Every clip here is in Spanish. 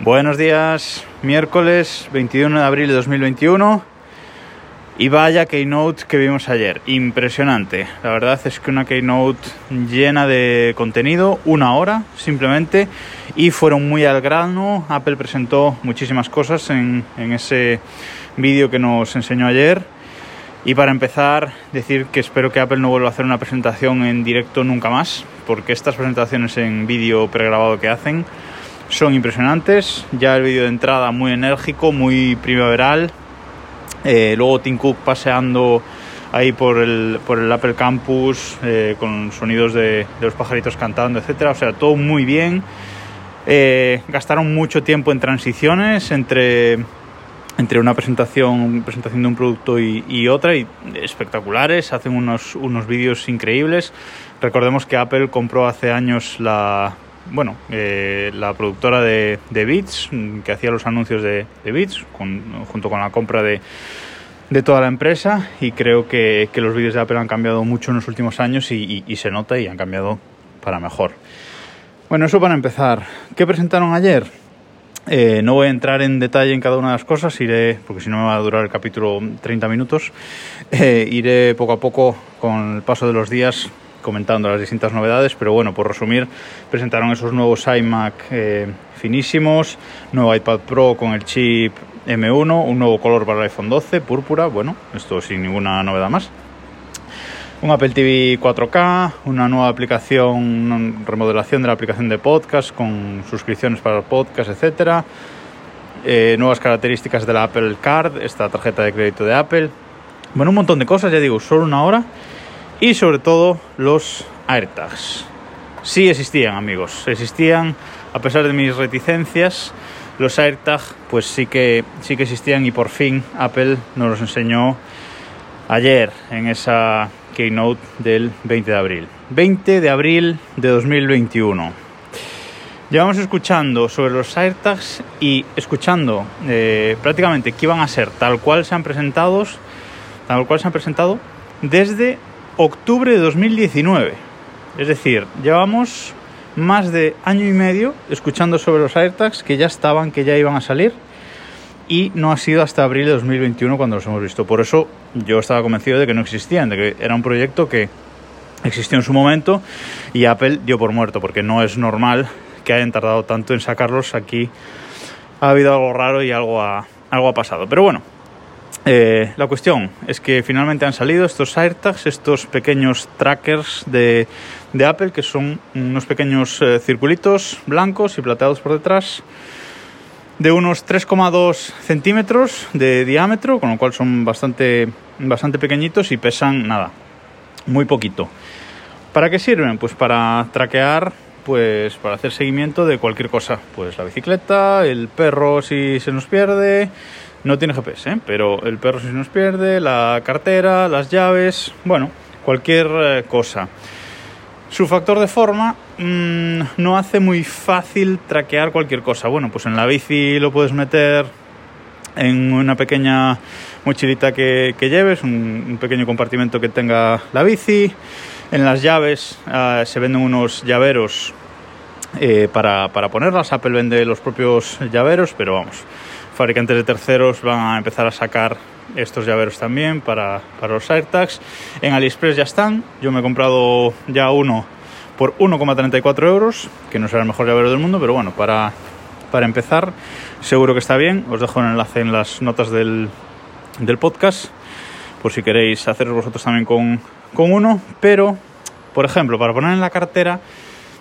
Buenos días, miércoles 21 de abril de 2021 y vaya keynote que vimos ayer, impresionante. La verdad es que una keynote llena de contenido, una hora simplemente, y fueron muy al grano. Apple presentó muchísimas cosas en, en ese vídeo que nos enseñó ayer. Y para empezar, decir que espero que Apple no vuelva a hacer una presentación en directo nunca más, porque estas presentaciones en vídeo pregrabado que hacen son impresionantes. Ya el vídeo de entrada muy enérgico, muy primaveral. Eh, luego Tim Cook paseando ahí por el, por el Apple Campus eh, con sonidos de, los pajaritos cantando, etcétera. O sea, todo muy bien. Eh, gastaron mucho tiempo en transiciones entre, entre una presentación, presentación de un producto y, y otra, y espectaculares. Hacen unos, unos vídeos increíbles. Recordemos que Apple compró hace años la, bueno, eh, la productora de, de, Beats, que hacía los anuncios de, de Beats, junto con la compra de, toda la empresa, y creo que, los vídeos de Apple han cambiado mucho en los últimos años y, se nota y han cambiado para mejor. Bueno, eso para empezar. ¿Qué presentaron ayer? Eh, no voy a entrar en detalle en cada una de las cosas, iré, porque si no me va a durar el capítulo 30 minutos, eh, iré poco a poco con el paso de los días comentando las distintas novedades, pero bueno, por resumir, presentaron esos nuevos iMac eh, finísimos, nuevo iPad Pro con el chip M1, un nuevo color para el iPhone 12, púrpura, bueno, esto sin ninguna novedad más. Un Apple TV 4K, una nueva aplicación, una remodelación de la aplicación de podcast con suscripciones para el podcast, etcétera. Eh, nuevas características de la Apple Card, esta tarjeta de crédito de Apple. Bueno, un montón de cosas, ya digo, solo una hora y sobre todo los AirTags. Sí existían, amigos, existían a pesar de mis reticencias. Los AirTags, pues sí que sí que existían y por fin Apple nos los enseñó ayer en esa keynote del 20 de abril. 20 de abril de 2021. Llevamos escuchando sobre los AirTags y escuchando eh, prácticamente que iban a ser tal cual se han presentado, tal cual se han presentado desde octubre de 2019. Es decir, llevamos más de año y medio escuchando sobre los AirTags que ya estaban, que ya iban a salir y no ha sido hasta abril de 2021 cuando los hemos visto. Por eso yo estaba convencido de que no existían, de que era un proyecto que existió en su momento y Apple dio por muerto, porque no es normal que hayan tardado tanto en sacarlos. Aquí ha habido algo raro y algo ha, algo ha pasado. Pero bueno, eh, la cuestión es que finalmente han salido estos AirTags, estos pequeños trackers de, Apple, que son unos pequeños eh, circulitos blancos y plateados por detrás, de unos 3,2 centímetros de diámetro, con lo cual son bastante, bastante pequeñitos y pesan nada, muy poquito. ¿Para qué sirven? Pues para traquear, pues para hacer seguimiento de cualquier cosa, pues la bicicleta, el perro si se nos pierde no tiene GPS, ¿eh? pero el perro si nos pierde, la cartera, las llaves, bueno, cualquier eh, cosa. Su factor de forma mmm, no hace muy fácil traquear cualquier cosa. Bueno, pues en la bici lo puedes meter en una pequeña mochilita que, lleves, un, un, pequeño compartimento que tenga la bici. En las llaves uh, se venden unos llaveros eh, para, para ponerlas. Apple vende los propios llaveros, pero vamos, fabricantes de terceros van a empezar a sacar estos llaveros también para, para los AirTags. En AliExpress ya están. Yo me he comprado ya uno por 1,34 euros, que no será el mejor llavero del mundo, pero bueno, para, para empezar, seguro que está bien. Os dejo un enlace en las notas del, del podcast, por si queréis haceros vosotros también con, con uno. Pero, por ejemplo, para poner en la cartera,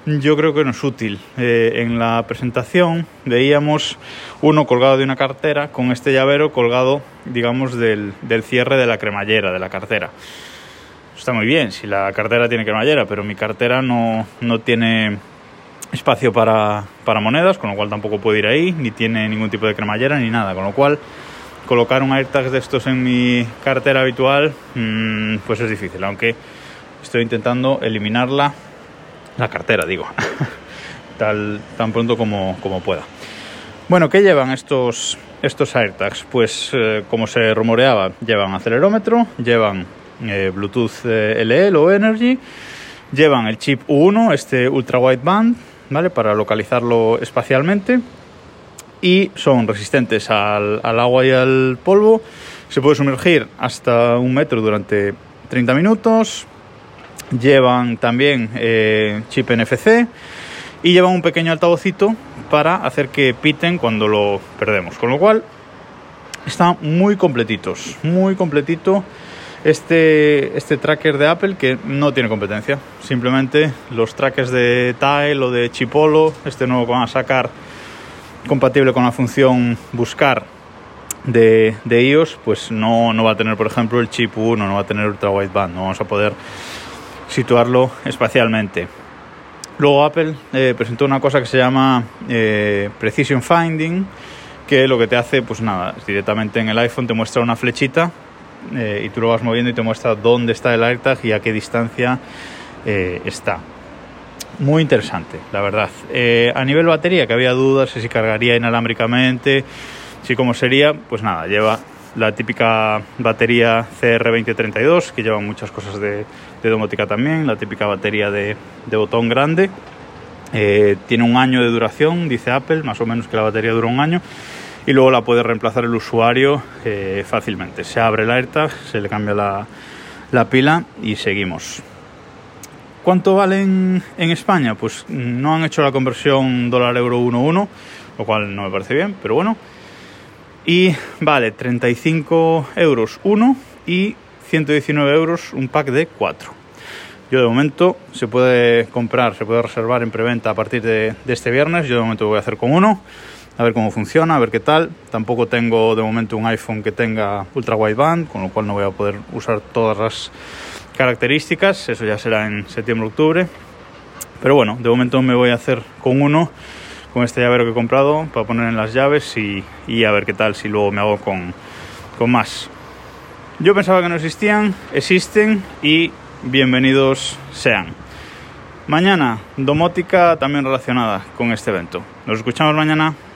yo creo que no es útil. Eh, en la presentación veíamos uno colgado de una cartera con este llavero colgado, digamos, del, del, cierre de la cremallera de la cartera. Está muy bien si la cartera tiene cremallera, pero mi cartera no, no tiene espacio para, para monedas, con lo cual tampoco puedo ir ahí, ni tiene ningún tipo de cremallera ni nada, con lo cual colocar un AirTag de estos en mi cartera habitual mmm, pues es difícil, aunque estoy intentando eliminarla la cartera, digo, Tal, tan pronto como, como, pueda. Bueno, ¿qué llevan estos, estos AirTags? Pues eh, como se rumoreaba, llevan acelerómetro, llevan eh, Bluetooth eh, LE o Energy, llevan el chip U1, este ultra wideband, ¿vale? Para localizarlo espacialmente. y son resistentes al, al agua y al polvo. Se puede sumergir hasta un metro durante 30 minutos. Llevan también eh, chip NFC y llevan un pequeño altavocito para hacer que piten cuando lo perdemos. Con lo cual, están muy completitos, muy completito este, este tracker de Apple que no tiene competencia. Simplemente los trackers de Tile o de Chipolo, este nuevo que van a sacar compatible con la función buscar de, de iOS, pues no, no va a tener, por ejemplo, el chip 1, no va a tener ultra wideband, no vamos a poder situarlo espacialmente. Luego Apple eh, presentó una cosa que se llama eh, Precision Finding, que lo que te hace, pues nada, directamente en el iPhone te muestra una flechita eh, y tú lo vas moviendo y te muestra dónde está el AirTag y a qué distancia está. Muy interesante, la verdad. a nivel batería, que había dudas si cargaría inalámbricamente, si cómo sería, pues nada, lleva la típica batería CR2032, que lleva muchas cosas de, domótica también, la típica batería de, de botón grande. Eh, tiene un año de duración, dice Apple, más o menos que la batería dura un año. Y luego la puede reemplazar el usuario eh, fácilmente. Se abre el AirTag, se le cambia la, la pila y seguimos. ¿Cuánto valen en España? Pues no han hecho la conversión dólar-euro 1-1, lo cual no me parece bien, pero bueno y vale 35 euros uno y 119 euros un pack de 4. Yo de momento se puede comprar, se puede reservar en preventa a partir de, este viernes. Yo de momento voy a hacer con uno, a ver cómo funciona, a ver qué tal. Tampoco tengo de momento un iPhone que tenga ultra wideband, con lo cual no voy a poder usar todas las características. Eso ya será en septiembre-octubre. Pero bueno, de momento me voy a hacer con uno con este llavero que he comprado para poner en las llaves y, a ver qué tal si luego me hago con, con más. Yo pensaba que no existían, existen y bienvenidos sean. Mañana, domótica también relacionada con este evento. Nos escuchamos mañana.